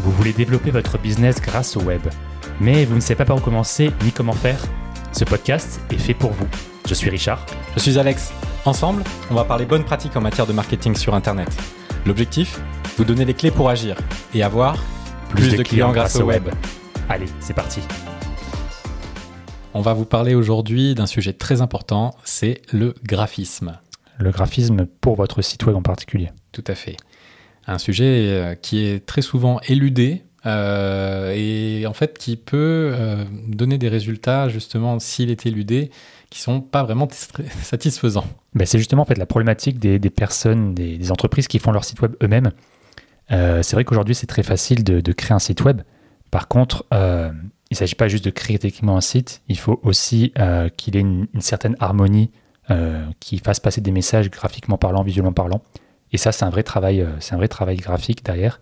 Vous voulez développer votre business grâce au web, mais vous ne savez pas par où commencer ni comment faire? Ce podcast est fait pour vous. Je suis Richard. Je suis Alex. Ensemble, on va parler bonnes pratiques en matière de marketing sur Internet. L'objectif? Vous donner les clés pour agir et avoir plus, de, clients, grâce au web. Allez, c'est parti. On va vous parler aujourd'hui d'un sujet très important, c'est le graphisme. Le graphisme pour votre site web en particulier. Tout à fait. Un sujet euh, qui est très souvent éludé euh, et en fait qui peut euh, donner des résultats justement s'il est éludé qui sont pas vraiment satisfaisants. Ben c'est justement en fait la problématique des, personnes, des, entreprises qui font leur site web eux-mêmes. c'est vrai qu'aujourd'hui c'est très facile de, créer un site web. Par contre, il ne s'agit pas juste de créer techniquement un site, il faut aussi qu'il ait une, certaine harmonie euh, qui fasse passer des messages graphiquement parlant, visuellement parlant. Et ça, c'est un vrai travail, euh, c'est un vrai travail graphique derrière.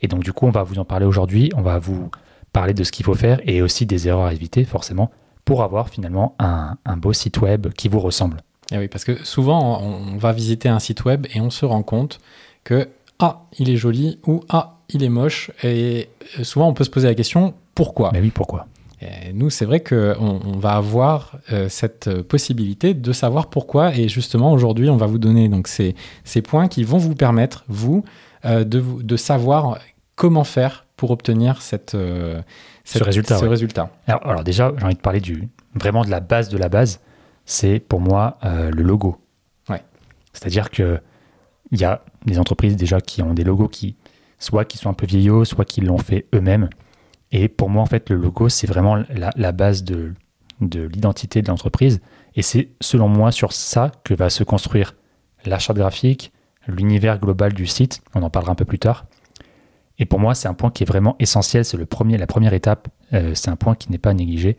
Et donc, du coup, on va vous en parler aujourd'hui. On va vous parler de ce qu'il faut faire et aussi des erreurs à éviter, forcément, pour avoir finalement un, beau site web qui vous ressemble. Et eh oui, parce que souvent, on va visiter un site web et on se rend compte que ah, il est joli ou ah, il est moche. Et souvent, on peut se poser la question pourquoi? Mais oui, pourquoi? Nous, c'est vrai qu'on on va avoir euh, cette possibilité de savoir pourquoi. Et justement, aujourd'hui, on va vous donner donc ces, ces, points qui vont vous permettre, vous, euh, de, de, savoir comment faire pour obtenir cette, euh, ce résultat. Ce résultat. Alors, alors, déjà, j'ai envie de parler du, vraiment de la base de la base. C'est pour moi le logo. Ouais. C'est-à-dire qu'il y a des entreprises déjà qui ont des logos qui, soit qui sont un peu vieillots, soit qui l'ont fait eux-mêmes et pour moi, en fait, le logo, c'est vraiment la, base de, de l'identité de l'entreprise. Et c'est, selon moi, sur ça que va se construire la charte graphique, l'univers global du site. On en parlera un peu plus tard. Et pour moi, c'est un point qui est vraiment essentiel. C'est le premier, la première étape. Euh, c'est un point qui n'est pas négligé.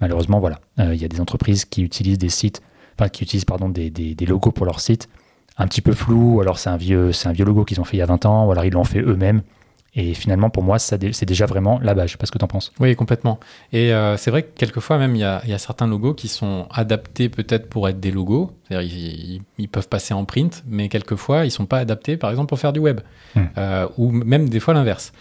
Malheureusement, voilà, euh, il y a des entreprises qui utilisent des sites, enfin qui utilisent pardon des, des, logos pour leur site, un petit peu flou. Ou alors c'est un vieux, c'est un vieux logo qu'ils ont fait il y a 20 ans. Ou alors ils l'ont fait eux-mêmes. Et finalement, pour moi, c'est déjà vraiment la base. Je sais pas ce que tu en penses. Oui, complètement. Et euh, c'est vrai que quelquefois, même, il y a, certains logos qui sont adaptés peut-être pour être des logos. C'est-à-dire, ils, peuvent passer en print, mais quelquefois, ils sont pas adaptés, par exemple, pour faire du web. Hmm. Euh, ou même des fois l'inverse.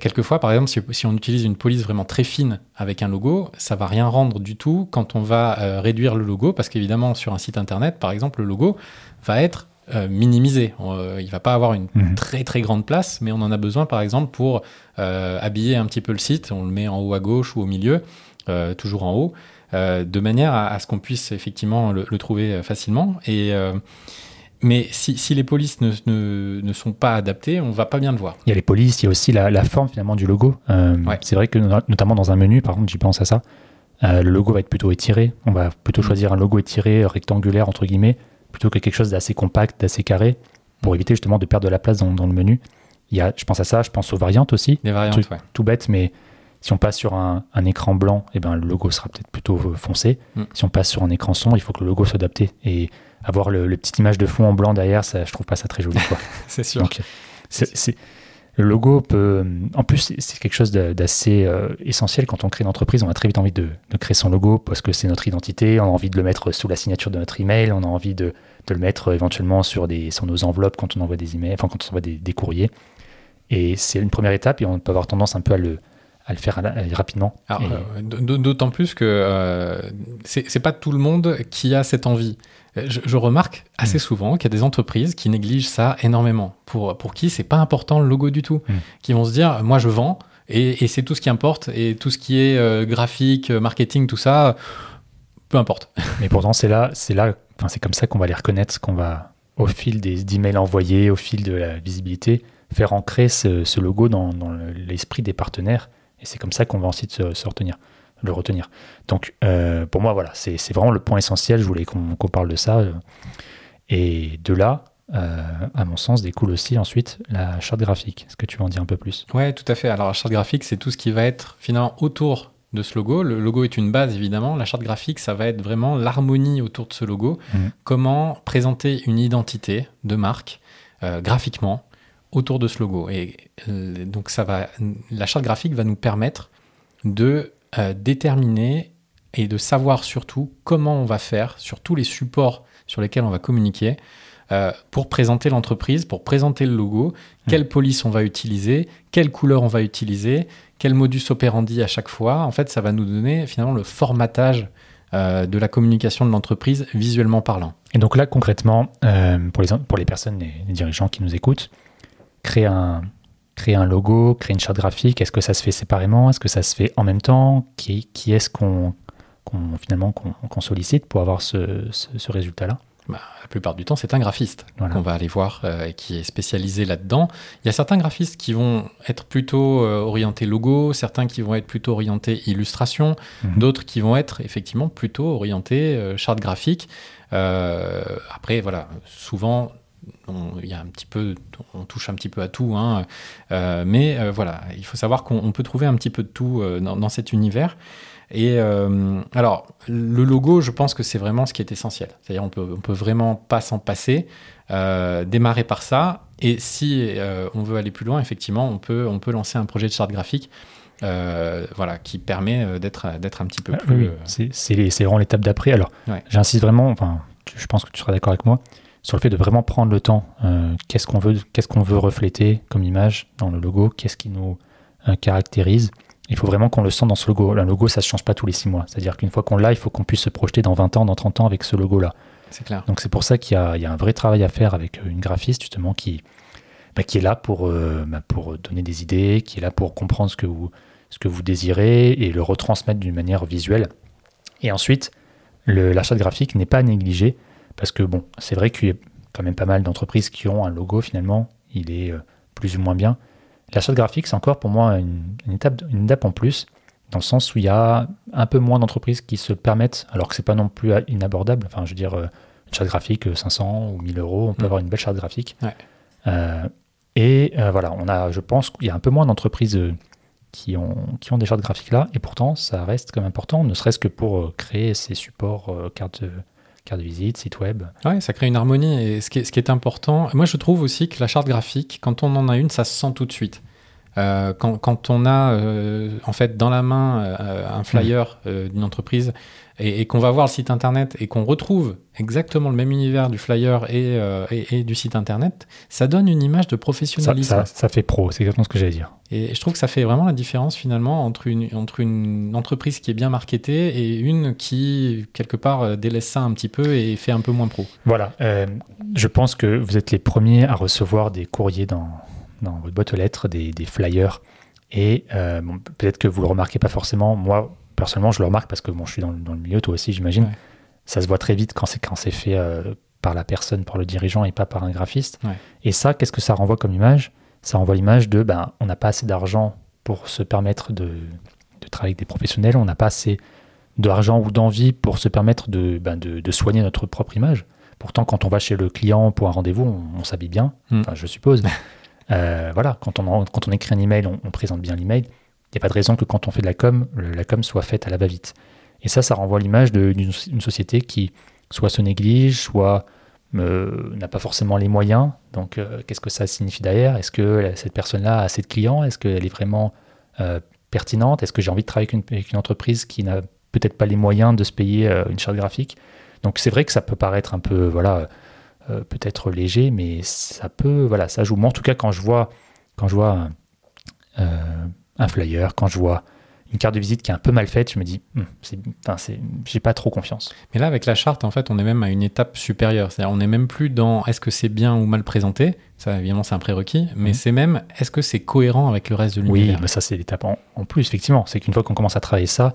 quelquefois, par exemple, si, on utilise une police vraiment très fine avec un logo, ça va rien rendre du tout quand on va euh, réduire le logo, parce qu'évidemment, sur un site internet, par exemple, le logo va être euh, minimisé. Euh, il va pas avoir une mhm. très très grande place, mais on en a besoin par exemple pour euh, habiller un petit peu le site. On le met en haut à gauche ou au milieu, toujours en haut, de manière à, ce qu'on puisse effectivement le, trouver facilement. Et mais si, les polices ne, ne, sont pas adaptées, on va pas bien le voir. Il y a les polices, il y a aussi la, forme finalement du logo. C'est vrai que notamment dans un menu, par contre, j'y pense à ça. le logo va être plutôt étiré. On va plutôt mm. choisir un logo étiré, rectangulaire entre guillemets, plutôt que quelque chose d'assez compact, d'assez carré, pour éviter justement de perdre de la place dans, le menu. Il y a, je pense à ça, je pense aux variantes aussi. Des variantes, Tout bête, mais si on passe sur un, écran blanc, eh ben, le logo sera peut-être plutôt euh, foncé. Mm. Si on passe sur un écran sombre, il faut que le logo soit adapté. Et avoir le, petite image de fond en blanc derrière, ça, je trouve pas ça très joli. c'est sûr. c'est, le logo peut. En plus, c'est quelque chose d'assez euh, essentiel quand on crée une entreprise. On a très vite envie de, créer son logo parce que c'est notre identité. On a envie de le mettre sous la signature de notre email. On a envie de, le mettre euh, éventuellement sur, des, sur nos enveloppes quand on envoie des emails, enfin quand on envoie des, courriers. Et c'est une première étape et on peut avoir tendance un peu à le, à le faire rapidement. Euh, d'autant plus que c'est pas tout le monde qui a cette envie. Je, remarque assez mm. souvent qu'il y a des entreprises qui négligent ça énormément. Pour, pour qui c'est pas important le logo du tout. Mm. Qui vont se dire, moi je vends et, c'est tout ce qui importe et tout ce qui est euh, graphique, marketing, tout ça, peu importe. Mais pourtant c'est là, c'est là, c'est comme ça qu'on va les reconnaître, qu'on va au fil des emails envoyés, au fil de la visibilité, faire ancrer ce, logo dans, l'esprit des partenaires. Et c'est comme ça qu'on va ensuite se retenir le retenir. Donc, euh, pour moi, voilà, c'est vraiment le point essentiel. Je voulais qu'on parle de ça. Et de là, euh, à mon sens, découle aussi ensuite la charte graphique. Est-ce que tu veux en dire un peu plus? Oui, tout à fait. Alors, la charte graphique, c'est tout ce qui va être finalement autour de ce logo. Le logo est une base, évidemment. La charte graphique, ça va être vraiment l'harmonie autour de ce logo. Mmh. Comment présenter une identité de marque euh, graphiquement autour de ce logo. Et donc, ça va, la charte graphique va nous permettre de euh, déterminer et de savoir surtout comment on va faire sur tous les supports sur lesquels on va communiquer pour présenter l'entreprise, pour présenter le logo, quelle police on va utiliser, quelle couleur on va utiliser, quel modus operandi à chaque fois. En fait, ça va nous donner finalement le formatage de la communication de l'entreprise visuellement parlant. Et donc là, concrètement, pour, les, pour les personnes, les dirigeants qui nous écoutent, créer un, créer un logo, créer une charte graphique Est-ce que ça se fait séparément Est-ce que ça se fait en même temps Qui, qui est-ce qu'on finalement qu'on sollicite pour avoir ce, ce, résultat-là? Bah, la plupart du temps, c'est un graphiste qu'on va aller voir euh, et qui est spécialisé là-dedans. Il y a certains graphistes qui vont être plutôt euh, orientés logo, certains qui vont être plutôt orientés illustration, mhm. d'autres qui vont être effectivement plutôt orientés euh, charte graphique. après, voilà, souvent on, y a un petit peu, on touche un petit peu à tout, hein. euh, mais euh, voilà, il faut savoir qu'on peut trouver un petit peu de tout euh, dans, cet univers. Et alors, le logo, je pense que c'est vraiment ce qui est essentiel. C'est-à-dire, on peut, on peut vraiment pas s'en passer, démarrer par ça. Et si on veut aller plus loin, effectivement, on peut, on peut lancer un projet de charte graphique. voilà, qui permet d'être d'être un petit peu ah plus. Oui, c'est vraiment l'étape d'après. Alors, j'insiste vraiment. Enfin, je pense que tu seras d'accord avec moi sur le fait de vraiment prendre le temps. Euh, qu'est-ce qu'on veut, qu'est-ce qu'on veut refléter comme image dans le logo Qu'est-ce qui nous euh, caractérise Il faut vraiment qu'on le sente dans ce logo. Un logo, ça ne change pas tous les six mois. C'est-à-dire qu'une fois qu'on l'a, il faut qu'on puisse se projeter dans 20 ans, dans 30 ans avec ce logo-là. C'est clair. Donc c'est pour ça qu'il y a, il y a un vrai travail à faire avec euh, une graphiste justement qui, bah, qui est là pour, bah, pour donner des idées, qui est là pour comprendre ce que vous, ce que vous désirez et le retransmettre d'une manière visuelle. Et ensuite, l'achat graphique n'est pas négligé parce que bon, c'est vrai qu'il y a quand même pas mal d'entreprises qui ont un logo finalement, il est euh, plus ou moins bien. L'achat graphique, c'est encore pour moi une, étape, une étape en plus, dans le sens où il y a un peu moins d'entreprises qui se permettent, alors que c'est pas non plus inabordable. Enfin, je veux dire, euh, une charte graphique 500 euh, ou 1000 euros, on peut mm. avoir une belle charte graphique. et voilà, on a, je pense qu'il y a un peu moins d'entreprises qui ont, qui ont des chartes graphiques là, et pourtant ça reste comme important, ne serait-ce que pour créer ces supports cartes carte de visite, site web. Ouais, ça crée une harmonie. Et ce qui est important, moi je trouve aussi que la charte graphique, quand on en a une, ça se sent tout de suite. Euh, quand, quand, on a euh, en fait dans la main euh, un flyer d'une entreprise et, qu'on va voir le site internet et qu'on retrouve exactement le même univers du flyer et, et, du site internet, ça donne une image de professionnalisme. Ça, ça, fait pro, c'est exactement ce que j'allais dire. Et je trouve que ça fait vraiment la différence finalement entre une, entre une entreprise qui est bien marketée et une qui, quelque part, délaisse ça un petit peu et fait un peu moins pro. Voilà, je pense que vous êtes les premiers à recevoir des courriers dans dans votre boîte aux lettres des, flyers. Et euh, peut-être que vous le remarquez pas forcément. Moi, personnellement, je le remarque parce que bon, je suis dans, le milieu, toi aussi, j'imagine. Ça se voit très vite quand c'est quand c'est fait euh, par la personne, par le dirigeant et pas par un graphiste. Et ça, qu'est-ce que ça renvoie comme image? Ça renvoie l'image de ben, on n'a pas assez d'argent pour se permettre de, de, travailler avec des professionnels, on n'a pas assez d'argent ou d'envie pour se permettre de, ben, de, de, soigner notre propre image. Pourtant, quand on va chez le client pour un rendez-vous, on, s'habille bien, hmm. enfin, je suppose. Euh, voilà, quand on, quand on écrit un email, on, présente bien l'email. Il n'y a pas de raison que quand on fait de la com, la com soit faite à la va-vite. Et ça, ça renvoie l'image d'une société qui soit se néglige, soit euh, n'a pas forcément les moyens. Donc, euh, qu'est-ce que ça signifie derrière? Est-ce que cette personne-là a assez de clients? Est-ce qu'elle est vraiment pertinente? Est-ce que j'ai envie de travailler avec une, avec une entreprise qui n'a peut-être pas les moyens de se payer une charte graphique? Donc, c'est vrai que ça peut paraître un peu, voilà, euh, peut-être léger, mais ça peut, voilà, ça joue. Moi, en tout cas, quand je vois, quand je vois un, euh, flyer, quand je vois une carte de visite qui est un peu mal faite, je me dis, c'est, j'ai pas trop confiance. Mais là, avec la charte, en fait, on est même à une étape supérieure. C'est-à-dire, on n'est même plus dans est-ce que c'est bien ou mal présenté. Ça, évidemment, c'est un prérequis. Mais hum. c'est même est-ce que c'est cohérent avec le reste de l'univers. Oui, mais ça, c'est l'étape en, plus, effectivement. C'est qu'une fois qu'on commence à travailler ça,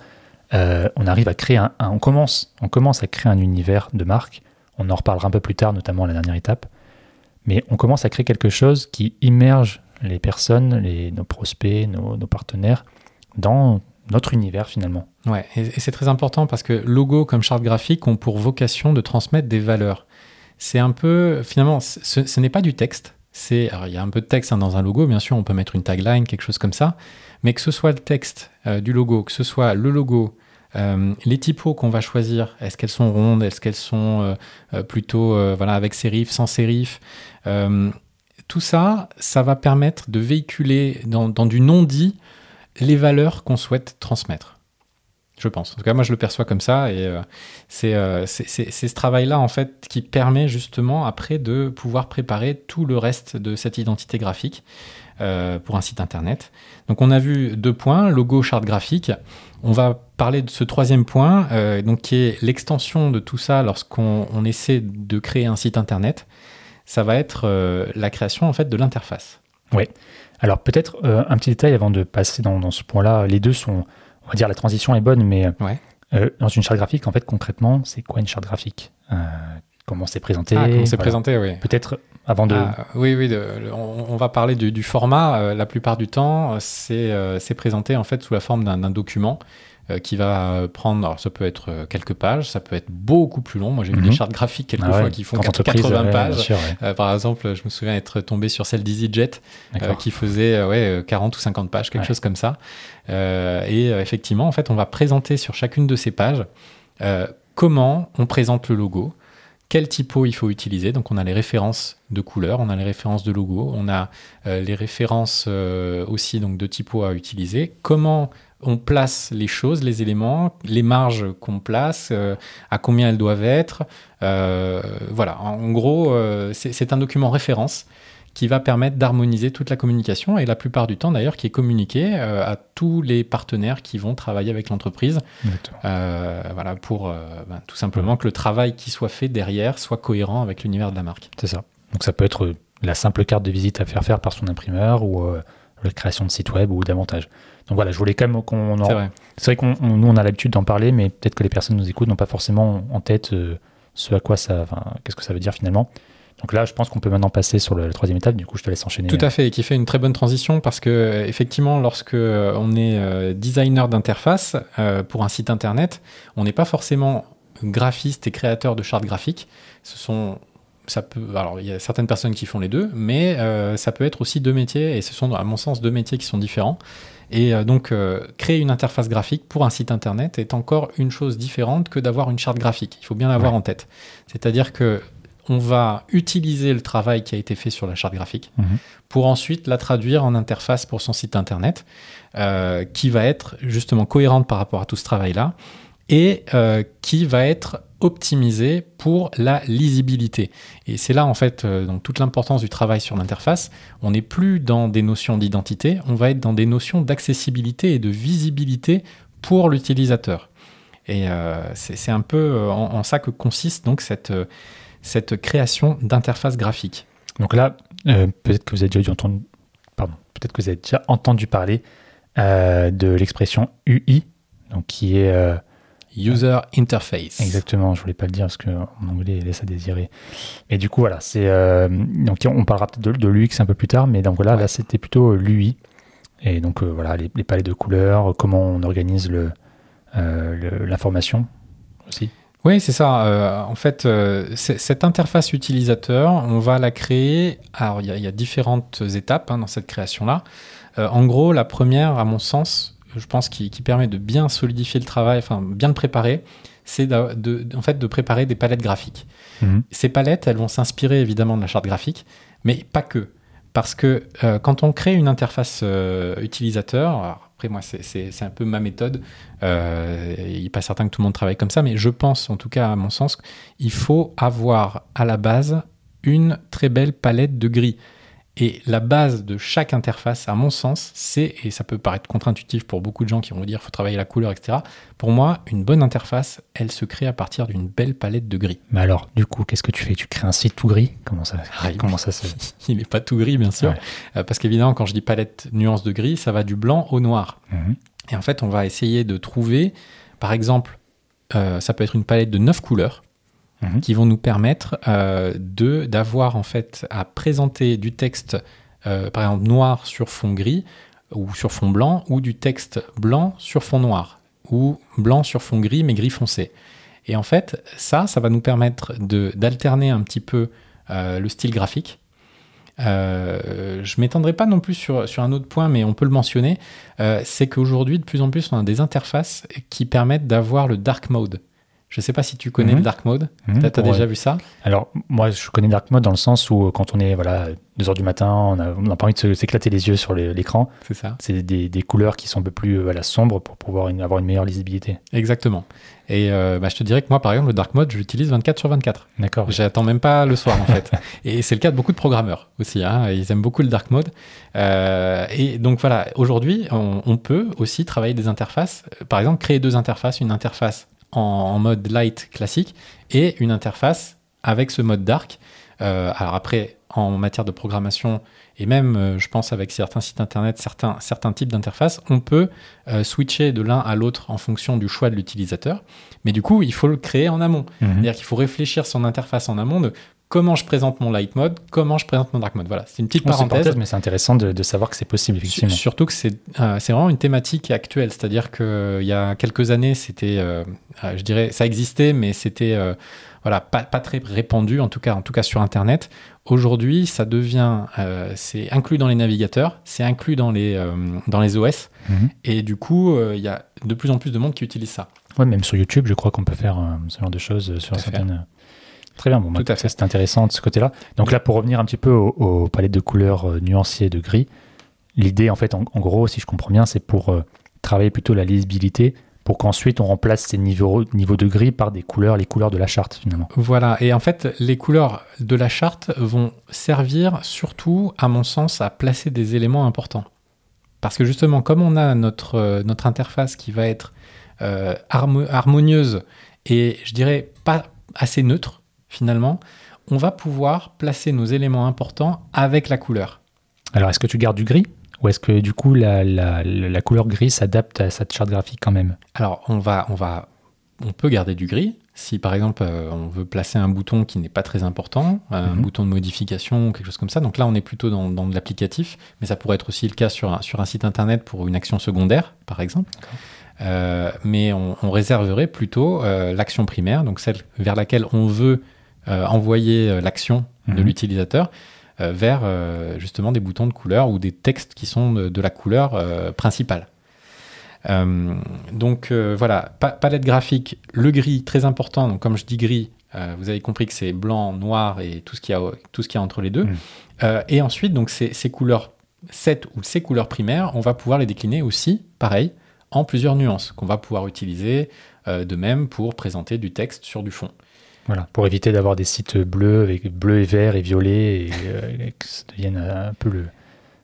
euh, on arrive à créer un, on commence, on commence à créer un univers de marque on en reparlera un peu plus tard, notamment à la dernière étape. Mais on commence à créer quelque chose qui immerge les personnes, nos prospects, nos, partenaires dans notre univers finalement. Ouais, et, c'est très important parce que logo comme charte graphique ont pour vocation de transmettre des valeurs. C'est un peu, finalement, ce, n'est pas du texte. C'est, il y a un peu de texte hein, dans un logo, bien sûr, on peut mettre une tagline, quelque chose comme ça, mais que ce soit le texte euh, du logo, que ce soit le logo, euh, les typos qu'on va choisir, est-ce qu'elles sont rondes, est-ce qu'elles sont euh, euh, plutôt avec sérif, sans sérif Tout ça, ça va permettre de véhiculer dans, du non-dit les valeurs qu'on souhaite transmettre. Je pense. En tout cas, moi, je le perçois comme ça. Et euh, c'est ce travail-là, en fait, qui permet justement, après, de pouvoir préparer tout le reste de cette identité graphique pour un site internet. Donc, on a vu deux points logo, charte graphique. On va parler de ce troisième point, donc, qui est l'extension de tout ça lorsqu'on essaie de créer un site internet. Ça va être la création, en fait, de l'interface. Oui. Alors peut-être euh, un petit détail avant de passer dans, ce point-là. Les deux sont, on va dire, la transition est bonne, mais euh, dans une charte graphique, en fait, concrètement, c'est quoi une charte graphique? Euh, Comment c'est présenté? Ah, Comment c'est présenté, oui. Peut-être avant de. Ah, oui, oui. on, va parler du, format. la plupart du temps, c'est présenté en fait sous la forme d'un document euh, qui va prendre, alors ça peut être euh, quelques pages, ça peut être beaucoup plus long. Moi, j'ai vu des mhm. chartes graphiques quelquefois ah qui font 80 pages. Euh, par exemple, je me souviens être tombé sur celle d'EasyJet qui faisait ouais, 40 ou 50 pages, quelque chose comme ça. et effectivement, en fait, on va présenter sur chacune de ces pages comment on présente le logo, quel typo il faut utiliser. Donc on a les références de couleurs, on a les références de logo, on a les références aussi donc de typo à utiliser. Comment on place les choses, les éléments, les marges qu'on place, euh, à combien elles doivent être. Euh, voilà, en gros, euh, c'est un document référence qui va permettre d'harmoniser toute la communication et la plupart du temps d'ailleurs qui est communiqué à tous les partenaires qui vont travailler avec l'entreprise. voilà, pour ben, tout simplement que le travail qui soit fait derrière soit cohérent avec l'univers de la marque. C'est ça. Donc ça peut être la simple carte de visite à faire faire par son imprimeur ou la création de site web ou davantage. Donc voilà, je voulais quand même qu'on en... C'est vrai, qu'on nous on a l'habitude d'en parler, mais peut-être que les personnes nous écoutent n'ont pas forcément en tête euh, ce à quoi ça, enfin, qu'est-ce que ça veut dire finalement. Donc là, je pense qu'on peut maintenant passer sur la troisième étape. Du coup, je te laisse enchaîner. Tout à fait, et qui fait une très bonne transition parce que euh, effectivement, lorsque euh, on est designer d'interface pour un site internet, on n'est pas forcément graphiste et créateur de chartes graphiques. Ce sont ça peut, alors il y a certaines personnes qui font les deux, mais ça peut être aussi deux métiers, et ce sont à mon sens deux métiers qui sont différents. Et euh, donc, euh, créer une interface graphique pour un site internet est encore une chose différente que d'avoir une charte graphique. Il faut bien l'avoir en tête. C'est-à-dire que on va utiliser le travail qui a été fait sur la charte graphique mhm. pour ensuite la traduire en interface pour son site internet, euh, qui va être justement cohérente par rapport à tout ce travail-là et qui va être optimisé pour la lisibilité. Et c'est là en fait euh, donc, toute l'importance du travail sur l'interface. On n'est plus dans des notions d'identité, on va être dans des notions d'accessibilité et de visibilité pour l'utilisateur. Et euh, c'est un peu euh, en, ça que consiste donc cette, cette création d'interface graphique. Donc là, peut-être que vous avez déjà entendu, pardon, peut-être que vous avez déjà entendu parler de l'expression UI, donc qui est User Interface. Exactement, je voulais pas le dire parce qu'en anglais, il laisse à désirer. Et du coup, voilà, c'est. Euh, donc, on parlera peut-être de, l'UX un peu plus tard, mais donc voilà, là, c'était plutôt euh, l'UI. Et donc, euh, voilà, les, palettes de couleurs, comment on organise le, l'information aussi. Oui, c'est ça. en fait, cette interface utilisateur, on va la créer. Alors, il y, a différentes étapes hein, dans cette création-là. en gros, la première, à mon sens, je pense, qui, permet de bien solidifier le travail, enfin bien le préparer, c'est de, en fait, de préparer des palettes graphiques. Mhm. Ces palettes, elles vont s'inspirer évidemment de la charte graphique, mais pas que. Parce que euh, quand on crée une interface euh, utilisateur, après moi c'est un peu ma méthode, euh, il n'est pas certain que tout le monde travaille comme ça, mais je pense en tout cas à mon sens, il faut avoir à la base une très belle palette de gris. Et la base de chaque interface, à mon sens, c'est, et ça peut paraître contre-intuitif pour beaucoup de gens qui vont dire qu'il faut travailler la couleur, etc. Pour moi, une bonne interface, elle se crée à partir d'une belle palette de gris. Mais alors, du coup, qu'est-ce que tu fais? Tu crées un site tout gris? Comment ça, ah, comment ça se... Il n'est pas tout gris, bien sûr. Euh, parce qu'évidemment, quand je dis palette nuance de gris, ça va du blanc au noir. Mhm. Et en fait, on va essayer de trouver, par exemple, euh, ça peut être une palette de neuf couleurs. Mhm. qui vont nous permettre euh, d'avoir en fait à présenter du texte, euh, par exemple noir sur fond gris ou sur fond blanc, ou du texte blanc sur fond noir, ou blanc sur fond gris mais gris foncé. Et en fait, ça, ça va nous permettre d'alterner un petit peu euh, le style graphique. Euh, je m'étendrai pas non plus sur, sur un autre point, mais on peut le mentionner. c'est qu'aujourd'hui, de plus en plus, on a des interfaces qui permettent d'avoir le dark mode. Je ne sais pas si tu connais Mhm. le dark mode. Mhm, T'as as déjà vu ça? Alors, moi, je connais Dark Mode dans le sens où, quand on est voilà, 2 heures du matin, on n'a pas envie de s'éclater les yeux sur l'écran. C'est ça. C'est des, des couleurs qui sont un peu plus voilà, sombres pour pouvoir une- avoir une meilleure lisibilité. Exactement. Et euh, bah, je te dirais que moi, par exemple, le dark mode, je l'utilise 24 sur 24. D'accord. J'attends même pas le soir en fait. Et c'est le cas de beaucoup de programmeurs aussi. hein. Ils aiment beaucoup le dark mode. Euh, et donc voilà, aujourd'hui, on, on peut aussi travailler des interfaces. Par exemple, créer deux interfaces, une interface en, en mode light classique et une interface avec ce mode dark. Euh, alors après, en matière de programmation et même, euh, je pense, avec certains sites internet, certains, certains types d'interfaces, on peut euh, switcher de l'un à l'autre en fonction du choix de l'utilisateur. Mais du coup, il faut le créer en amont. Mhm. C'est-à-dire qu'il faut réfléchir son interface en amont de comment je présente mon light mode, comment je présente mon dark mode. Voilà, c'est une petite une parenthèse. mais c'est intéressant de, de savoir que c'est possible, effectivement. Surtout que c'est euh, vraiment une thématique actuelle, c'est-à-dire qu'il y a quelques années, c'était, euh, euh, je dirais, ça existait, mais c'était euh, voilà, pas, pas très répandu, en tout cas, en tout cas sur Internet. Aujourd'hui, ça devient, c'est inclus dans les navigateurs, c'est inclus dans les, dans les OS, Mhm. et du coup, il y a de plus en plus de monde qui utilise ça. Ouais, même sur YouTube, je crois qu'on peut faire ce genre de choses sur certaines. Très bien, bon, bah, Tout à ça, fait. c'est intéressant de ce côté-là. Donc là, pour revenir un petit peu aux, aux palettes de couleurs euh, nuancées de gris, l'idée, en fait, en, en gros, si je comprends bien, c'est pour euh, travailler plutôt la lisibilité, pour qu'ensuite on remplace ces niveaux, niveaux de gris par des couleurs, les couleurs de la charte, finalement. Voilà, et en fait, les couleurs de la charte vont servir surtout, à mon sens, à placer des éléments importants. Parce que justement, comme on a notre, euh, notre interface qui va être euh, harmo- harmonieuse et je dirais pas assez neutre, finalement, on va pouvoir placer nos éléments importants avec la couleur. Alors, est-ce que tu gardes du gris Ou est-ce que du coup, la, la- la couleur gris s'adapte à cette charte graphique quand même? Alors, on va, on va, on peut garder du gris. Si par exemple euh, on veut placer un bouton qui n'est pas très important, un Mhm. bouton de modification ou quelque chose comme ça, donc là on est plutôt dans, dans de l'applicatif, mais ça pourrait être aussi le cas sur un, sur un site internet pour une action secondaire, par exemple. Euh, mais on, on réserverait plutôt euh, l'action primaire, donc celle vers laquelle on veut envoyer euh, l'action de Mhm. l'utilisateur, euh, vers euh, justement des boutons de couleur ou des textes qui sont de, de la couleur euh, principale. Euh, donc euh, voilà, pa- palette graphique, le gris très important. Donc comme je dis gris, euh, vous avez compris que c'est blanc, noir et tout ce qu'il y a, tout ce qu'il y a entre les deux. Euh, et ensuite, donc ces, ces couleurs, cette ou ces couleurs primaires, on va pouvoir les décliner aussi, pareil, en plusieurs nuances qu'on va pouvoir utiliser euh, de même pour présenter du texte sur du fond. Voilà, pour éviter d'avoir des sites bleus avec bleu et vert et violet et, euh, et que ça devienne un peu le,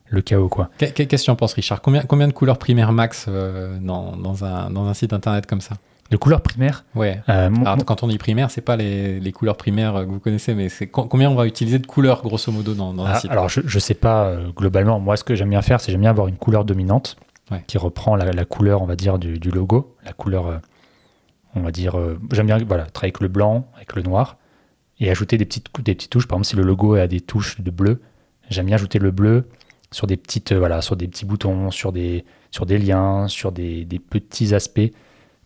le chaos, quoi. Qu'est- Qu'est-ce que tu en penses, Richard? Combien, combien de couleurs primaires max euh, dans, dans un, dans un site internet comme ça? De couleurs primaires, Ouais. euh, mon- Alors, quand on dit primaire, c'est pas les, les couleurs primaires que vous connaissez, mais c'est co- combien on va utiliser de couleurs, grosso modo, dans, dans un Ah, site? alors, je, je sais pas euh, globalement. Moi, ce que j'aime bien faire, c'est j'aime bien avoir une couleur dominante Ouais. qui reprend la, la couleur, on va dire, du, du logo. La couleur, on va dire. euh, j'aime bien voilà, travailler avec le blanc, avec le noir et ajouter des petites, des petites touches. Par exemple, si le logo a des touches de bleu, j'aime bien ajouter le bleu sur des petites, euh, voilà, sur des petits boutons, sur des, sur des liens, sur des, des petits aspects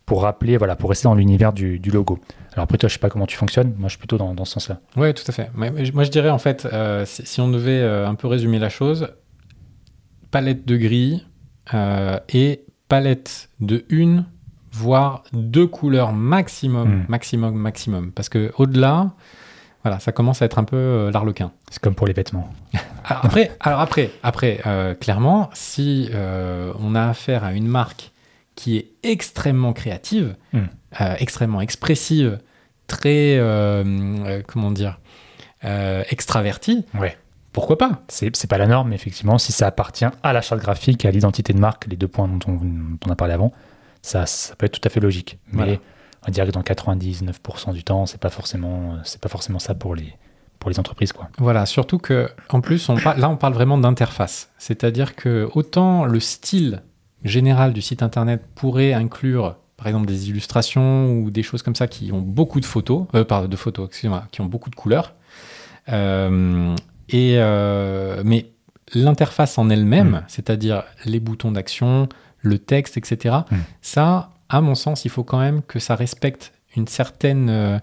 pour rappeler, voilà, pour rester dans l'univers du, du logo. Alors après, toi, je sais pas comment tu fonctionnes. Moi, je suis plutôt dans, dans ce sens-là. Ouais, tout à fait. Moi, je dirais, en fait, euh, si, si on devait un peu résumer la chose, palette de gris et palette de une, voire deux couleurs maximum, Mm. maximum, maximum. Parce que au-delà, voilà, ça commence à être un peu euh, l'arlequin. C'est comme pour les vêtements. Alors après, alors après, après euh, clairement, si euh, on a affaire à une marque qui est extrêmement créative, Mm. euh, extrêmement expressive, très, comment dire, extravertie, Ouais. pourquoi pas? C'est pas la norme, mais effectivement, si ça appartient à la charte graphique à l'identité de marque, les deux points dont on, dont on a parlé avant, ça, ça peut être tout à fait logique. Mais Voilà. on dirait que dans 99% du temps, c'est pas forcément, c'est pas forcément ça pour les, pour les entreprises, quoi. Voilà, surtout que en plus, on là, on parle vraiment d'interface. C'est-à-dire que autant le style général du site internet pourrait inclure, par exemple, des illustrations ou des choses comme ça qui ont beaucoup de photos, euh, pardon, de photos, excusez-moi, qui ont beaucoup de couleurs. Euh, et euh, mais l'interface en elle-même, Mm. c'est-à-dire les boutons d'action, le texte, etc. Mm. Ça, à mon sens, il faut quand même que ça respecte une certaine, euh,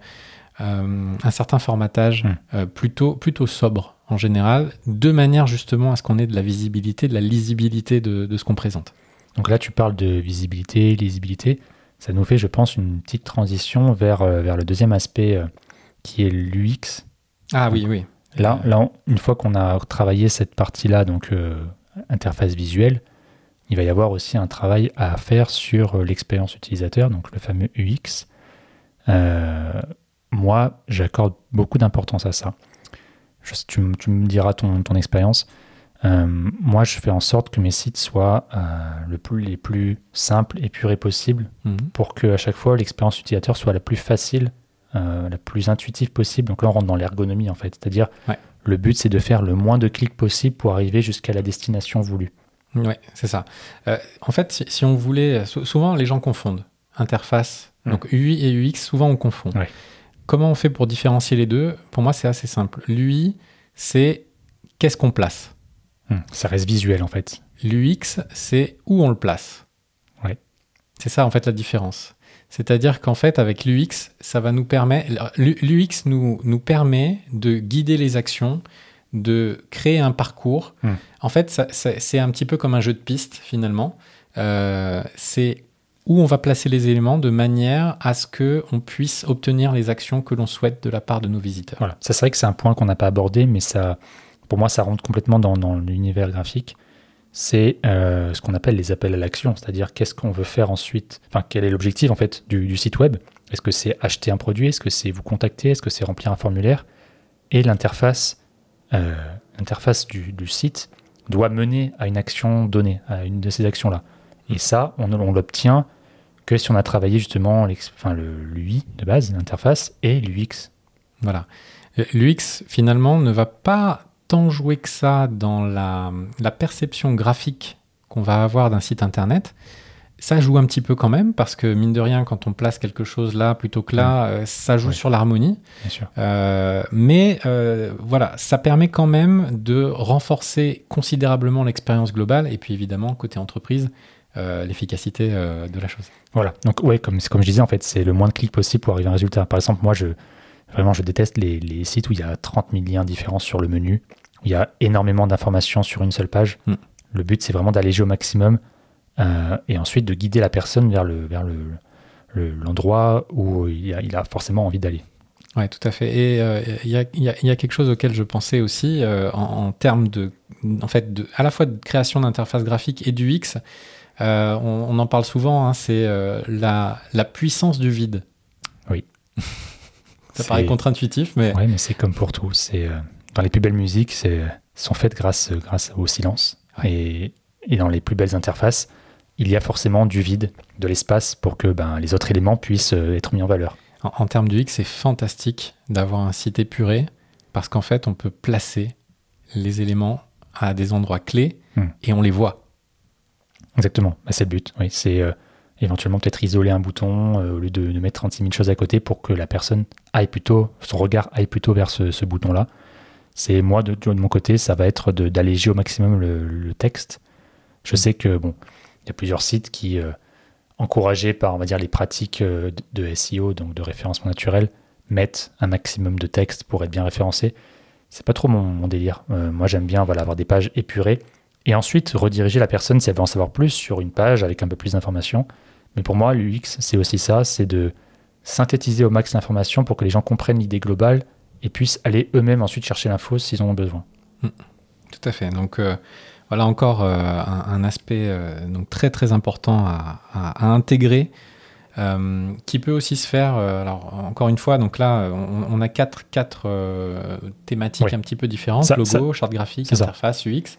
euh, un certain formatage Mm. euh, plutôt, plutôt sobre en général, de manière justement à ce qu'on ait de la visibilité, de la lisibilité de, de ce qu'on présente. Donc là, tu parles de visibilité, lisibilité. ça nous fait, je pense, une petite transition vers, vers le deuxième aspect qui est l'UX. Ah oui, oui. Là, là, une fois qu'on a travaillé cette partie-là, donc interface visuelle, il va y avoir aussi un travail à faire sur l'expérience utilisateur, donc le fameux UX. moi, j'accorde beaucoup d'importance à ça. tu, me diras ton, ton expérience. Euh, moi, je fais en sorte que mes sites soient euh, le plus, les plus simples et purés possibles mhm. pour que à chaque fois l'expérience utilisateur soit la plus facile, euh, la plus intuitive possible. Donc là, on rentre dans l'ergonomie en fait. C'est-à-dire, le but, c'est de faire le moins de clics possible pour arriver jusqu'à la destination voulue. Oui, c'est ça. en fait, si, on voulait. Souvent, les gens confondent interface. Hmm. Donc UI et UX, souvent on confond. Comment on fait pour différencier les deux? Pour moi, c'est assez simple. L'UI, c'est qu'est-ce qu'on place? Hmm. ça reste visuel en fait. L'UX, c'est où on le place. Ouais. C'est ça en fait la différence. C'est-à-dire qu'en fait, avec l'UX, ça va nous permettre. L'UX nous, nous permet de guider les actions, de créer un parcours. Hmm. En fait, c'est un petit peu comme un jeu de piste finalement. Euh, c'est où on va placer les éléments de manière à ce que on puisse obtenir les actions que l'on souhaite de la part de nos visiteurs. Voilà, ça c'est vrai que c'est un point qu'on n'a pas abordé, mais ça, pour moi, ça rentre complètement dans, l'univers graphique. C'est euh, ce qu'on appelle les appels à l'action, c'est-à-dire qu'est-ce qu'on veut faire ensuite, enfin quel est l'objectif en fait du, site web? Est-ce que c'est acheter un produit, est-ce que c'est vous contacter, est-ce que c'est remplir un formulaire? Et l'interface, l'interface du, site doit mener à une action donnée, à une de ces actions-là. Et ça, on, l'obtient que si on a travaillé justement l'UI de base, l'interface, et l'UX. Voilà. L'UX, finalement, ne va pas jouer que ça dans la, perception graphique qu'on va avoir d'un site internet. Ça joue un petit peu quand même, parce que mine de rien, quand on place quelque chose là plutôt que là, euh, ça joue sur l'harmonie. Euh, mais euh, voilà, ça permet quand même de renforcer considérablement l'expérience globale, et puis évidemment, côté entreprise, l'efficacité de la chose. Voilà, donc ouais, comme, comme je disais, en fait, c'est le moins de clics possible pour arriver à un résultat. Par exemple, moi, je, vraiment, je déteste les, les sites où il y a 30 000 liens différents sur le menu il y a énormément d'informations sur une seule page. Hmm. Le but, c'est vraiment d'alléger au maximum euh, et ensuite de guider la personne vers le vers le, l'endroit où il a, il a, forcément envie d'aller. Oui, tout à fait. Et euh, il y, a, y, a, quelque chose auquel je pensais aussi euh, en, termes de, en fait, de, à la fois de création d'interface graphique et du X. On, en parle souvent. Hein, c'est la, la puissance du vide. Oui. Ça paraît contre-intuitif, mais. Oui, mais c'est comme pour tout. C'est dans les plus belles musiques c'est, sont faites grâce, grâce au silence. Et, et, dans les plus belles interfaces, il y a forcément du vide, de l'espace pour que ben, les autres éléments puissent euh, être mis en valeur. En, termes du X, c'est fantastique d'avoir un site épuré parce qu'en fait, on peut placer les éléments à des endroits clés hmm. et on les voit. Exactement, bah, c'est le but. Oui, c'est euh, éventuellement peut-être isoler un bouton euh, au lieu de, mettre 36 000 choses à côté pour que la personne aille plutôt, son regard aille plutôt vers ce bouton-là c'est moi, de, mon côté, ça va être d'alléger au maximum le, texte. Je sais que, bon, il y a plusieurs sites qui, euh, encouragés par, on va dire, les pratiques euh, de, SEO, donc de référencement naturel, mettent un maximum de texte pour être bien référencé. C'est pas trop mon, délire. Euh, moi, j'aime bien voilà, avoir des pages épurées et ensuite rediriger la personne si elle veut en savoir plus sur une page avec un peu plus d'informations. Mais pour moi, l'UX, c'est aussi ça, c'est de synthétiser au max l'information pour que les gens comprennent l'idée globale et puissent aller eux-mêmes ensuite chercher l'info s'ils en ont besoin. Mm. Tout à fait. Donc voilà encore euh, un, aspect euh, donc très très important à, intégrer. qui peut aussi se faire. alors encore une fois, donc là, on, a quatre, quatre thématiques un petit peu différentes logo, charte graphique, interface, UX.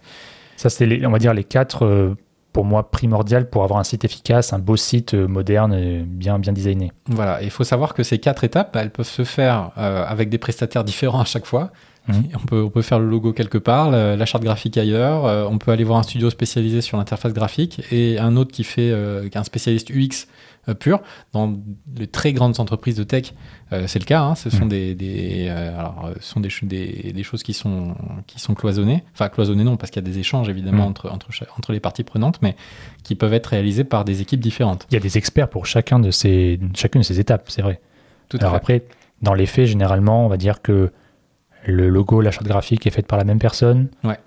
Ça, c'est on va dire les quatre pour moi primordial pour avoir un site efficace, un beau site euh, moderne, et bien, bien designé. Voilà, il faut savoir que ces quatre étapes, elles peuvent se faire euh, avec des prestataires différents à chaque fois. Mhm. On, peut, on peut faire le logo quelque part, la, charte graphique ailleurs, euh, on peut aller voir un studio spécialisé sur l'interface graphique et un autre qui fait un spécialiste UX euh, pur. Dans les très grandes entreprises de tech, euh, c'est le cas. Hein. Ce sont, des, des euh, alors, ce sont des, des, des, choses qui sont, qui sont cloisonnées. Enfin, cloisonnées non, parce qu'il y a des échanges évidemment mm. entre, entre, entre les parties prenantes, mais qui peuvent être réalisées par des équipes différentes. Il y a des experts pour chacun de ces, chacune de ces étapes, c'est vrai. Tout alors après, dans les faits, généralement, on va dire que le logo, la charte graphique est faite par la même personne, ouais.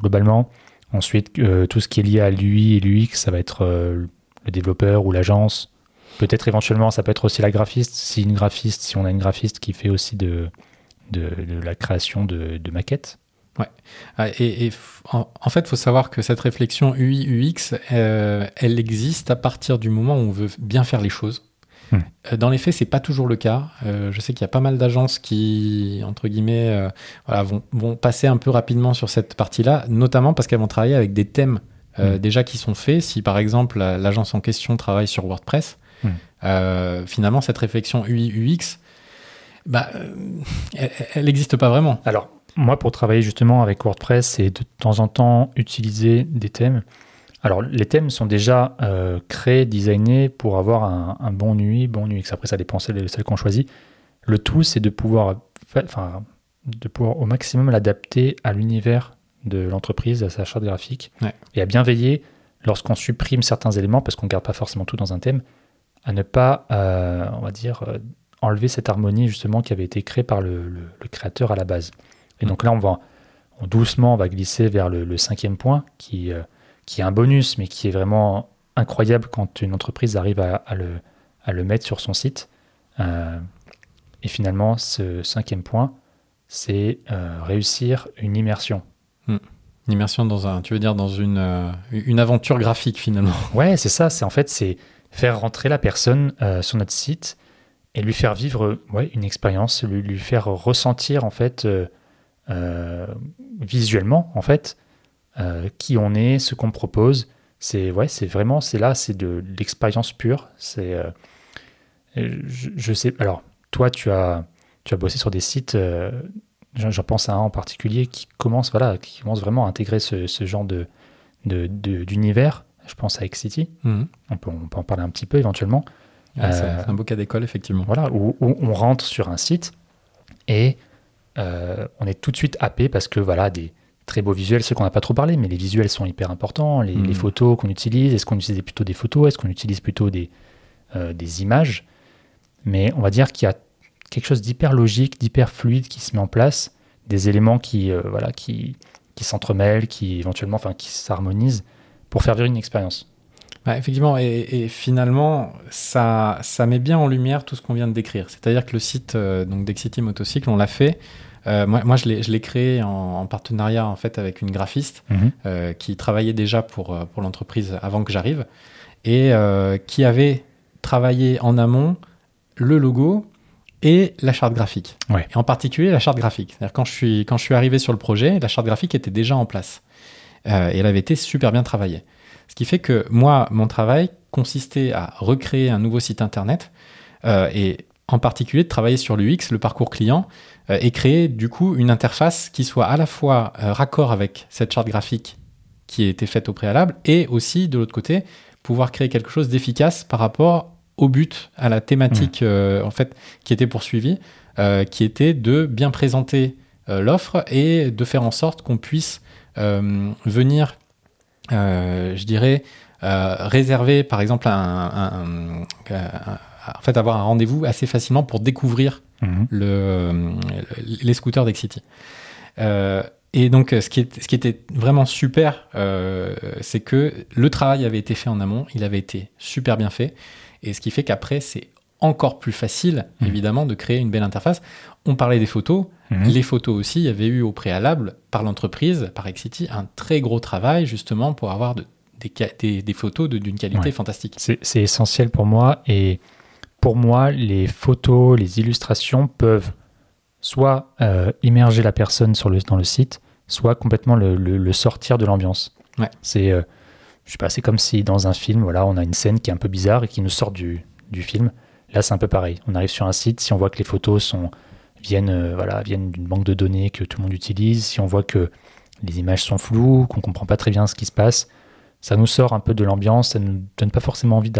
globalement. Ensuite, tout ce qui est lié à l'UI et l'UX, ça va être le développeur ou l'agence Peut-être éventuellement, ça peut être aussi la graphiste. Si une graphiste, si on a une graphiste qui fait aussi de, de, la création de, maquettes. Ouais. Ah, et, en, fait, il faut savoir que cette réflexion UI UX, euh, elle existe à partir du moment où on veut bien faire les choses. Hmm. Euh, dans les faits, c'est pas toujours le cas. Euh, je sais qu'il y a pas mal d'agences qui, entre guillemets, voilà, vont, vont, passer un peu rapidement sur cette partie-là, notamment parce qu'elles vont travailler avec des thèmes hmm. déjà qui sont faits. Si par exemple l'agence en question travaille sur WordPress, hmm. finalement cette réflexion UI UX, bah, elle n'existe pas vraiment. Alors, moi, pour travailler justement avec WordPress c'est de temps en temps utiliser des thèmes. Alors, les thèmes sont déjà euh, créés, designés pour avoir un, bon UI, bon UX. Après, ça dépend celle, celle qu'on choisit. Le tout, c'est de pouvoir, enfin, de pouvoir au maximum l'adapter à l'univers de l'entreprise, à sa charte graphique, et à bien veiller lorsqu'on supprime certains éléments, parce qu'on ne garde pas forcément tout dans un thème, à ne pas, euh, on va dire, euh, enlever cette harmonie justement qui avait été créée par le, créateur à la base. Et donc là, on va doucement, on va glisser vers le, cinquième point qui, euh, qui est un bonus, mais qui est vraiment incroyable quand une entreprise arrive à, le, à le, mettre sur son site. Euh, et finalement, ce cinquième point, c'est euh, réussir une immersion. Mm. Une immersion dans un, tu veux dire dans une, une aventure graphique finalement. Ouais, c'est ça. C'est en fait c'est faire rentrer la personne sur notre site et lui faire vivre ouais, une expérience, lui, lui, faire ressentir en fait euh, euh, visuellement en fait euh, qui on est, ce qu'on propose. C'est ouais, c'est vraiment c'est là, c'est de, l'expérience pure. C'est je, sais. Alors toi, tu as tu as bossé sur des sites. J'en pense à un en particulier qui commence voilà, qui commence vraiment à intégrer ce, ce genre de d'univers. je pense à X-City. Mhm. On, peut, on peut en parler un petit peu éventuellement c'est euh, un beau cas d'école, effectivement. Voilà, où, on rentre sur un site et euh, on est tout de suite happé parce que voilà, des très beaux visuels, ceux qu'on n'a pas trop parlé, mais les visuels sont hyper importants. Les, hmm. photos qu'on utilise, est-ce qu'on utilise plutôt des photos Est-ce qu'on utilise plutôt des, euh, des images Mais on va dire qu'il y a quelque chose d'hyper logique, d'hyper fluide qui se met en place, des éléments qui, voilà, qui, qui s'entremêlent, qui éventuellement, enfin, qui s'harmonisent pour faire vivre une expérience. Bah, effectivement, et, finalement, ça, ça met bien en lumière tout ce qu'on vient de décrire. C'est-à-dire que le site euh, donc d'Exity Motocycle, on l'a fait. Euh, moi, moi, je l'ai créé en, partenariat en fait avec une graphiste mhm. euh, qui travaillait déjà pour, pour l'entreprise avant que j'arrive et qui avait travaillé en amont le logo et la charte graphique. Et en particulier la charte graphique. Quand je suis quand je suis arrivé sur le projet, la charte graphique était déjà en place et elle avait été super bien travaillée. Ce qui fait que moi, mon travail consistait à recréer un nouveau site internet euh, et en particulier de travailler sur l'UX, le parcours client, euh, et créer du coup une interface qui soit à la fois euh, raccord avec cette charte graphique qui a été faite au préalable et aussi de l'autre côté pouvoir créer quelque chose d'efficace par rapport au but, à la thématique mmh. en fait qui était poursuivie, qui était de bien présenter l'offre et de faire en sorte qu'on puisse venir euh, je dirais, euh, réserver par exemple un, en fait avoir un rendez-vous assez facilement pour découvrir mhm. le, les scooters d'Excity. Euh, et donc, ce qui, est, ce qui était vraiment super, c'est que le travail avait été fait en amont, il avait été super bien fait, et ce qui fait qu'après, c'est encore plus facile, mhm. évidemment, de créer une belle interface. On parlait des photos, Mhm. Les photos aussi, il y avait eu au préalable par l'entreprise, par Excity, un très gros travail justement pour avoir des, des, photos d'une qualité fantastique. C'est essentiel pour moi et pour moi, les photos, les illustrations peuvent soit euh, immerger la personne sur le, dans le site, soit complètement le, sortir de l'ambiance. C'est, euh, je sais pas, c'est comme si dans un film, voilà, on a une scène qui est un peu bizarre et qui nous sort du, du film. Là, c'est un peu pareil. On arrive sur un site, si on voit que les photos sont viennent, euh, voilà, viennent d'une banque de données que tout le monde utilise, si on voit que les images sont floues, qu'on ne comprend pas très bien ce qui se passe, ça nous sort un peu de l'ambiance, ça ne nous donne pas forcément envie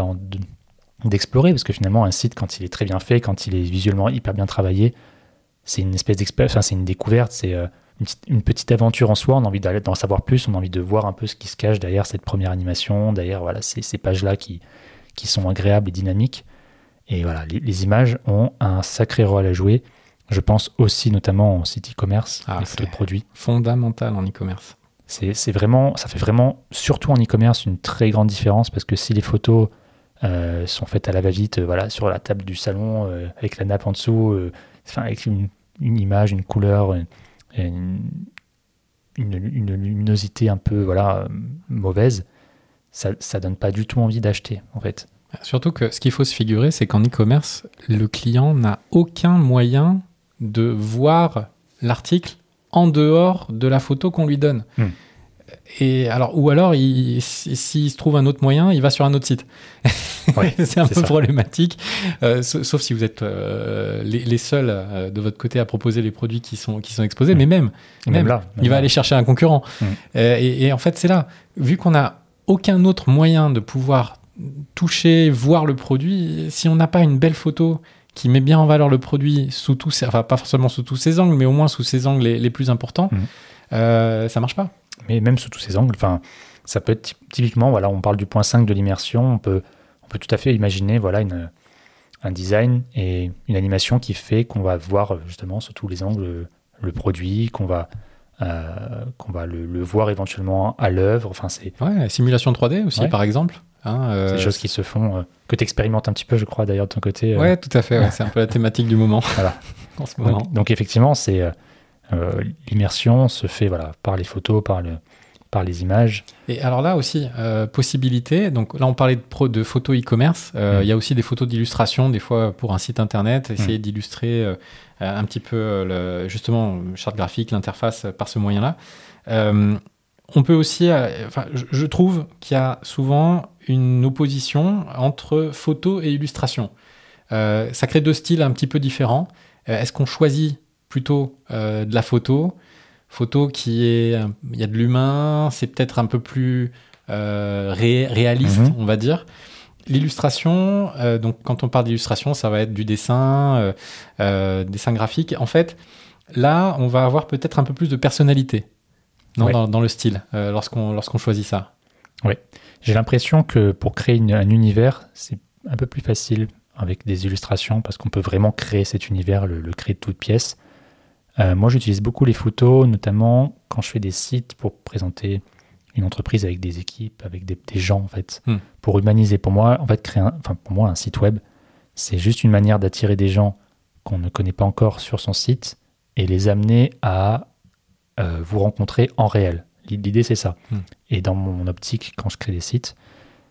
d'explorer, parce que finalement, un site, quand il est très bien fait, quand il est visuellement hyper bien travaillé, c'est une espèce d'expérience, enfin, c'est une découverte, c'est euh, une, petite aventure en soi, on a envie d'en savoir plus, on a envie de voir un peu ce qui se cache derrière cette première animation, derrière voilà, ces, ces pages-là qui, qui sont agréables et dynamiques. Et voilà, les, les, images ont un sacré rôle à jouer. Je pense aussi notamment en site e-commerce, ah, les produits. Fondamental en e-commerce. C'est vraiment, ça fait vraiment, surtout en e-commerce, une très grande différence parce que si les photos sont faites à la va-vite, voilà, sur la table du salon, avec la nappe en dessous, enfin, avec une, image, une couleur, une, une, luminosité un peu voilà, mauvaise, ça ne donne pas du tout envie d'acheter, en fait. Surtout que ce qu'il faut se figurer, c'est qu'en e-commerce, le client n'a aucun moyen de voir l'article en dehors de la photo qu'on lui donne. Hmm. Et alors, ou alors, s'il se trouve un autre moyen, il va sur un autre site. c'est un peu problématique, euh, sauf si vous êtes euh, les, seuls euh, de votre côté à proposer les produits qui sont, qui sont exposés. Mais même, même, là, il va aller chercher un concurrent. Hmm. Et, et, en fait, c'est là, vu qu'on n'a aucun autre moyen de pouvoir toucher, voir le produit, si on n'a pas une belle photo qui met bien en valeur le produit sous tous, enfin pas forcément sous tous ses angles, mais au moins sous ses angles les, plus importants, ça euh, ça marche pas. Mais même sous tous ses angles, enfin, ça peut être typiquement, voilà, on parle du point 5 de l'immersion, on peut, on peut tout à fait imaginer, voilà, une, un design et une animation qui fait qu'on va voir justement sous tous les angles le produit, qu'on va euh, qu'on va le, voir éventuellement à l'œuvre. Enfin, c'est ouais, simulation 3D aussi, par exemple. Hein, euh, c'est des choses qui se font, euh, que tu expérimentes un petit peu, je crois, d'ailleurs, de ton côté. Ouais, tout à fait. c'est un peu la thématique du moment. Voilà. en ce moment. Donc, effectivement, c'est l'immersion se fait voilà, par les photos, par, le, par les images. Et alors là aussi, possibilité. Donc là, on parlait de, pro, de photos e-commerce. Mm. Il y a aussi des photos d'illustration, des fois pour un site internet, essayer mm. d'illustrer un petit peu le, justement charte graphique, l'interface par ce moyen-là on peut aussi, enfin, je trouve qu'il y a souvent une opposition entre photo et illustration. Euh, ça crée deux styles un petit peu différents. Euh, est-ce qu'on choisit plutôt euh, de la photo Photo qui est. Il y a de l'humain, c'est peut-être un peu plus réaliste, mhm. on va dire. L'illustration, donc quand on parle d'illustration, ça va être du dessin, dessin graphique. En fait, là, on va avoir peut-être un peu plus de personnalité dans, le style lorsqu'on lorsqu'on choisit ça. Oui. J'ai l'impression que pour créer un univers, c'est un peu plus facile avec des illustrations parce qu'on peut vraiment créer cet univers, le, créer de toutes pièces. Euh, moi, j'utilise beaucoup les photos, notamment quand je fais des sites pour présenter une entreprise avec des équipes, avec des, gens, en fait, hmm. pour humaniser. Pour moi, en fait, créer un, enfin, pour moi, un site web, c'est juste une manière d'attirer des gens qu'on ne connaît pas encore sur son site et les amener à euh, vous rencontrer en réel. L'idée, c'est ça. Hmm. Et dans mon optique, quand je crée des sites,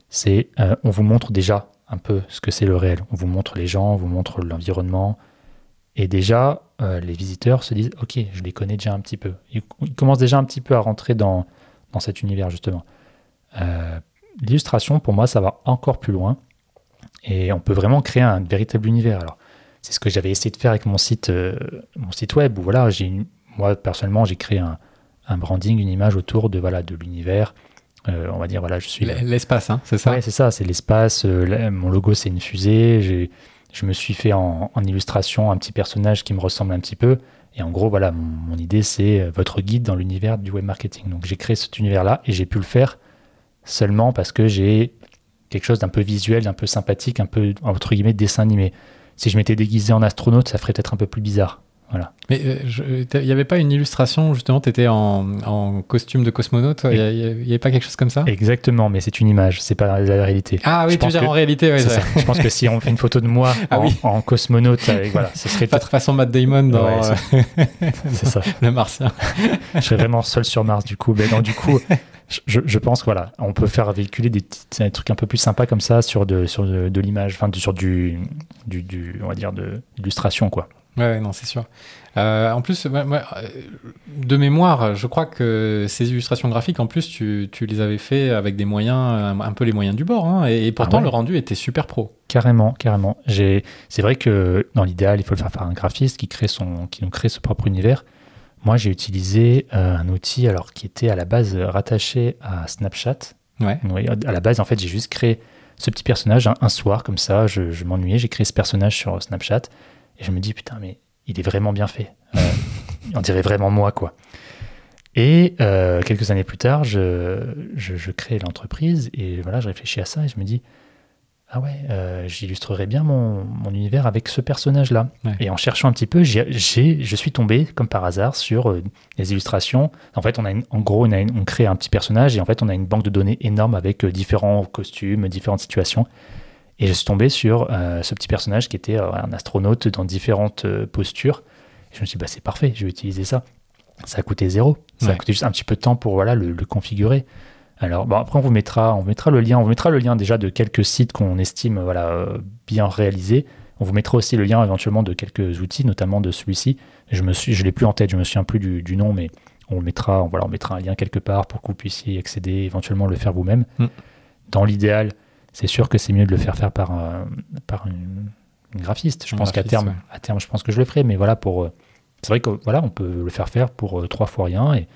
c'est euh, on vous montre déjà un peu ce que c'est le réel. On vous montre les gens, on vous montre l'environnement. Et déjà, euh, les visiteurs se disent Ok, je les connais déjà un petit peu. Ils, commencent déjà un petit peu à rentrer dans, dans cet univers, justement. Euh, l'illustration, pour moi, ça va encore plus loin. Et on peut vraiment créer un véritable univers. Alors, c'est ce que j'avais essayé de faire avec mon site, mon site web, où voilà, j'ai moi, personnellement, j'ai créé un, un branding, une image autour de voilà de l'univers. Euh, on va dire voilà, je suis l'espace, hein, c'est ça? Ouais, c'est ça, c'est l'espace. Euh, mon logo, c'est une fusée. Je me suis fait en, illustration un petit personnage qui me ressemble un petit peu. Et en gros, voilà, mon, idée, c'est euh, votre guide dans l'univers du web marketing. Donc, j'ai créé cet univers-là et j'ai pu le faire seulement parce que j'ai quelque chose d'un peu visuel, d'un peu sympathique, un peu entre guillemets dessin animé. Si je m'étais déguisé en astronaute, ça ferait peut-être un peu plus bizarre. Voilà. Mais il euh, n'y avait pas une illustration, justement, tu étais en, costume de cosmonaute, il n'y avait pas quelque chose comme ça? Exactement, mais c'est une image, c'est pas la réalité. Ah oui, tu veux dire en réalité, ouais, Je pense que si on fait une photo de moi ah en, cosmonaute, voilà, ce serait. Pas de façon Matt Damon dans euh, ça. le Martien. je serais vraiment seul sur Mars, du coup. Mais non, du coup, je, je, pense que voilà, on peut faire véhiculer des, des, trucs un peu plus sympas comme ça sur de, sur de, l'image, enfin, sur du, du, du, on va dire, de l'illustration, quoi. Ouais, non, c'est sûr. Euh, en plus, euh, de mémoire, je crois que ces illustrations graphiques, en plus, tu, tu les avais fait avec des moyens, un, peu les moyens du bord, hein, et, pourtant ah le rendu était super pro. Carrément, carrément. C'est vrai que dans l'idéal, il faut le faire par un graphiste qui crée son, qui nous crée ce propre univers. Moi, j'ai utilisé euh, un outil alors qui était à la base rattaché à Snapchat. Ouais. à la base, en fait, j'ai juste créé ce petit personnage un, soir comme ça. Je, je m'ennuyais, j'ai créé ce personnage sur Snapchat. Et je me dis, putain, mais il est vraiment bien fait. Euh, on dirait vraiment moi, quoi. Et euh, quelques années plus tard, je, je, crée l'entreprise et voilà, je réfléchis à ça et je me dis, ah ouais, euh, j'illustrerai bien mon, mon, univers avec ce personnage-là. Et en cherchant un petit peu, je suis tombé, comme par hasard, sur les illustrations. En fait, on a en gros, on, a on, crée un petit personnage et en fait, on a une banque de données énorme avec différents costumes, différentes situations. Et je suis tombé sur ce petit personnage qui était un astronaute dans différentes postures. Et je me suis dit, bah, c'est parfait, je vais utiliser ça. Ça a coûté zéro. Ça a coûté juste un petit peu de temps pour voilà, le, configurer. Alors, bon, après, on vous, mettra, on mettra le lien. On vous mettra le lien déjà de quelques sites qu'on estime voilà, bien réalisés. On vous mettra aussi le lien éventuellement de quelques outils, notamment de celui-ci. Je ne je l'ai plus en tête, je me souviens plus du, nom, mais on mettra, voilà, on mettra un lien quelque part pour que vous puissiez accéder, éventuellement le faire vous-même. Mm. Dans l'idéal, c'est sûr que c'est mieux de le faire faire par, par une, graphiste. Je pense qu'à terme, à terme, je pense que je le ferai, mais voilà, pour, euh, c'est vrai que voilà, on peut le faire faire pour euh, trois fois rien et,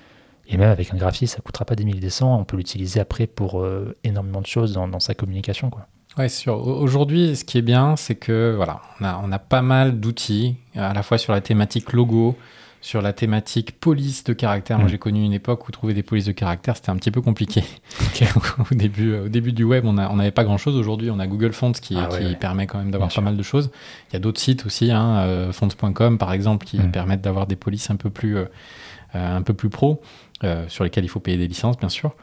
et, même avec un graphiste, ça coûtera pas des milliers. On peut l'utiliser après pour euh, énormément de choses dans, dans sa communication, quoi. Ouais, sûr. Aujourd'hui, ce qui est bien, c'est que voilà, on a, on a pas mal d'outils, à la fois sur la thématique logo, sur la thématique police de caractère. Moi, mm. j'ai connu une époque où trouver des polices de caractère, c'était un petit peu compliqué. au, début, au début du web, on n'avait pas grand-chose. Aujourd'hui, on a Google Fonts qui, ah qui permet quand même d'avoir pas mal de choses. Il y a d'autres sites aussi, hein, euh, fonts.com par exemple, qui mm. permettent d'avoir des polices un peu plus, euh, euh, un peu plus pro, sur lesquelles il faut payer des licences, bien sûr.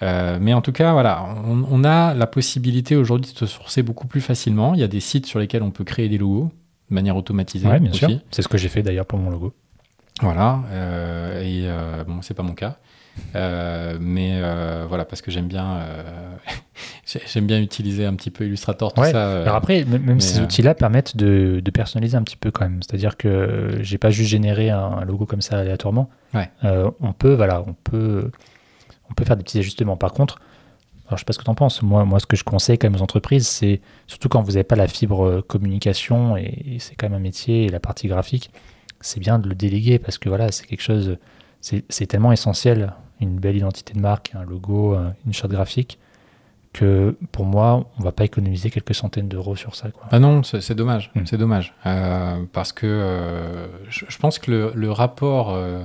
mais en tout cas, voilà, on, on a la possibilité aujourd'hui de se sourcer beaucoup plus facilement. Il y a des sites sur lesquels on peut créer des logos de manière automatisée. Oui, bien sûr. C'est ce que j'ai fait d'ailleurs pour mon logo. Voilà, euh, et euh, bon, c'est pas mon cas. Euh, mais voilà, parce que j'aime bien, j'aime bien utiliser un petit peu Illustrator, tout ça. Alors après, même ces outils-là permettent de, de, personnaliser un petit peu quand même. C'est-à-dire que j'ai pas juste généré un, logo comme ça aléatoirement. Ouais. on peut, voilà, on peut, on peut faire des petits ajustements. Par contre, alors, je sais pas ce que tu en penses. Moi, moi, ce que je conseille quand même aux entreprises, c'est surtout quand vous n'avez pas la fibre communication et c'est quand même un métier et la partie graphique, c'est bien de le déléguer parce que voilà, c'est quelque chose, c'est tellement essentiel, une belle identité de marque, un logo, une charte graphique, que pour moi, on va pas économiser quelques centaines d'euros sur ça. Quoi. Ah non, c'est dommage, mm. c'est dommage, euh, parce que euh, je, pense que le, rapport euh,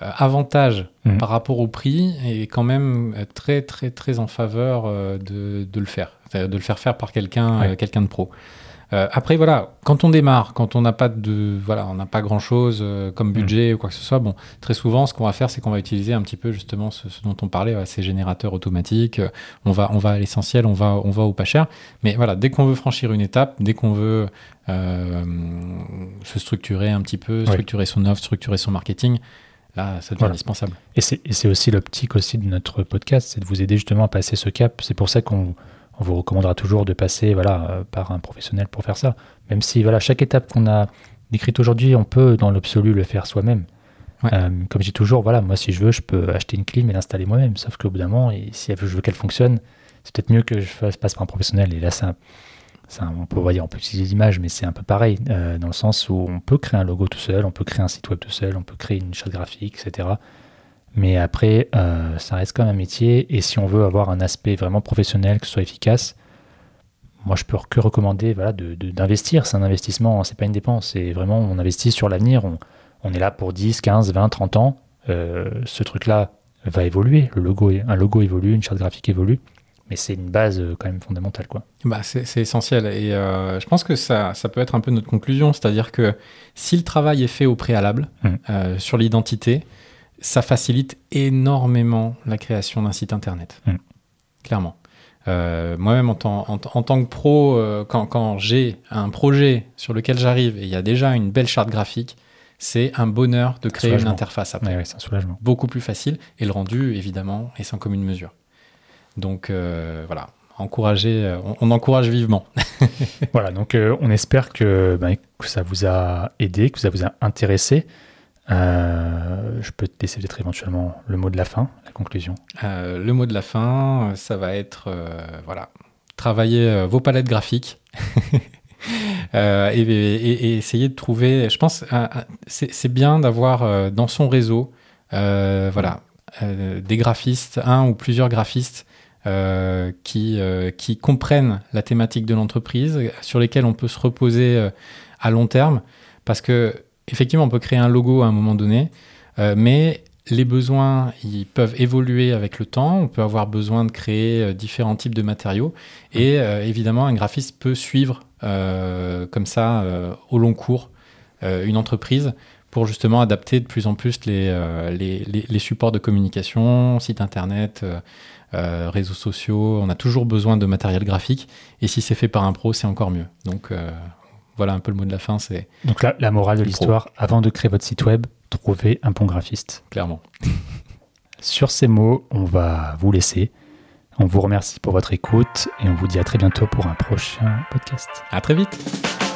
avantage mm. par rapport au prix est quand même très très très en faveur de, de le faire, de le faire faire par quelqu'un quelqu'un de pro. Euh, après, voilà, quand on démarre, quand on n'a pas de, voilà, on n'a pas grand chose euh, comme budget mm. ou quoi que ce soit, bon, très souvent, ce qu'on va faire, c'est qu'on va utiliser un petit peu justement ce, dont on parlait, ces générateurs automatiques. on va, on va à l'essentiel, on va, on va au pas cher. Mais voilà, dès qu'on veut franchir une étape, dès qu'on veut euh, se structurer un petit peu, structurer son offre, structurer son marketing, Là, ça devient indispensable. Et c'est aussi l'optique aussi de notre podcast, c'est de vous aider justement à passer ce cap. C'est pour ça qu'on on vous recommandera toujours de passer voilà, euh, par un professionnel pour faire ça. Même si voilà, chaque étape qu'on a décrite aujourd'hui, on peut dans l'absolu le faire soi-même. Euh, comme je dis toujours, voilà, moi si je veux, je peux acheter une clim et l'installer moi-même. Sauf qu'au bout d'un moment, et si je veux qu'elle fonctionne, c'est peut-être mieux que je fasse, passe par un professionnel. Et là, c'est on peut voyez, on peut utiliser l'image, mais c'est un peu pareil, euh, dans le sens où on peut créer un logo tout seul, on peut créer un site web tout seul, on peut créer une charte graphique, etc. Mais après, euh, ça reste quand même un métier. Et si on veut avoir un aspect vraiment professionnel, que ce soit efficace, moi, je peux que recommander voilà, d'investir. c'est un investissement, c'est pas une dépense. C'est vraiment, on investit sur l'avenir. On, est là pour 10, 15, 20, 30 ans. Euh, ce truc-là va évoluer. Le logo, un logo évolue, une charte graphique évolue. Mais c'est une base euh, quand même fondamentale. Quoi. Bah, c'est essentiel. Et je pense que ça, ça peut être un peu notre conclusion. C'est-à-dire que si le travail est fait au préalable mmh. sur l'identité, ça facilite énormément la création d'un site internet. Mm. Clairement. Euh, moi-même, en, tant que pro, euh, quand, j'ai un projet sur lequel j'arrive et il y a déjà une belle charte graphique, c'est un bonheur de créer une interface après. c'est un soulagement. Beaucoup plus facile et le rendu, évidemment, est sans commune mesure. Donc euh, voilà, encourager, on, encourage vivement. voilà, donc on espère que, ben, que, ça vous a aidé, que ça vous a intéressé. Euh, je peux te laisser éventuellement le mot de la fin, la conclusion. Euh, le mot de la fin, ça va être euh, voilà, travailler vos palettes graphiques et, essayer de trouver. Je pense c'est bien d'avoir dans son réseau voilà des graphistes, un ou plusieurs graphistes qui, qui comprennent la thématique de l'entreprise, sur lesquels on peut se reposer à long terme, parce que effectivement, on peut créer un logo à un moment donné, euh, mais les besoins, ils peuvent évoluer avec le temps. On peut avoir besoin de créer euh, différents types de matériaux. Et euh, évidemment, un graphiste peut suivre comme ça, au long cours, une entreprise pour justement adapter de plus en plus les, les, les, supports de communication, site internet, réseaux sociaux. On a toujours besoin de matériel graphique et si c'est fait par un pro, c'est encore mieux. Donc voilà un peu le mot de la fin. C'est donc la, la morale de l'histoire. Avant de créer votre site web, trouvez un bon graphiste. Clairement. Sur ces mots, on va vous laisser. On vous remercie pour votre écoute et on vous dit à très bientôt pour un prochain podcast. À très vite.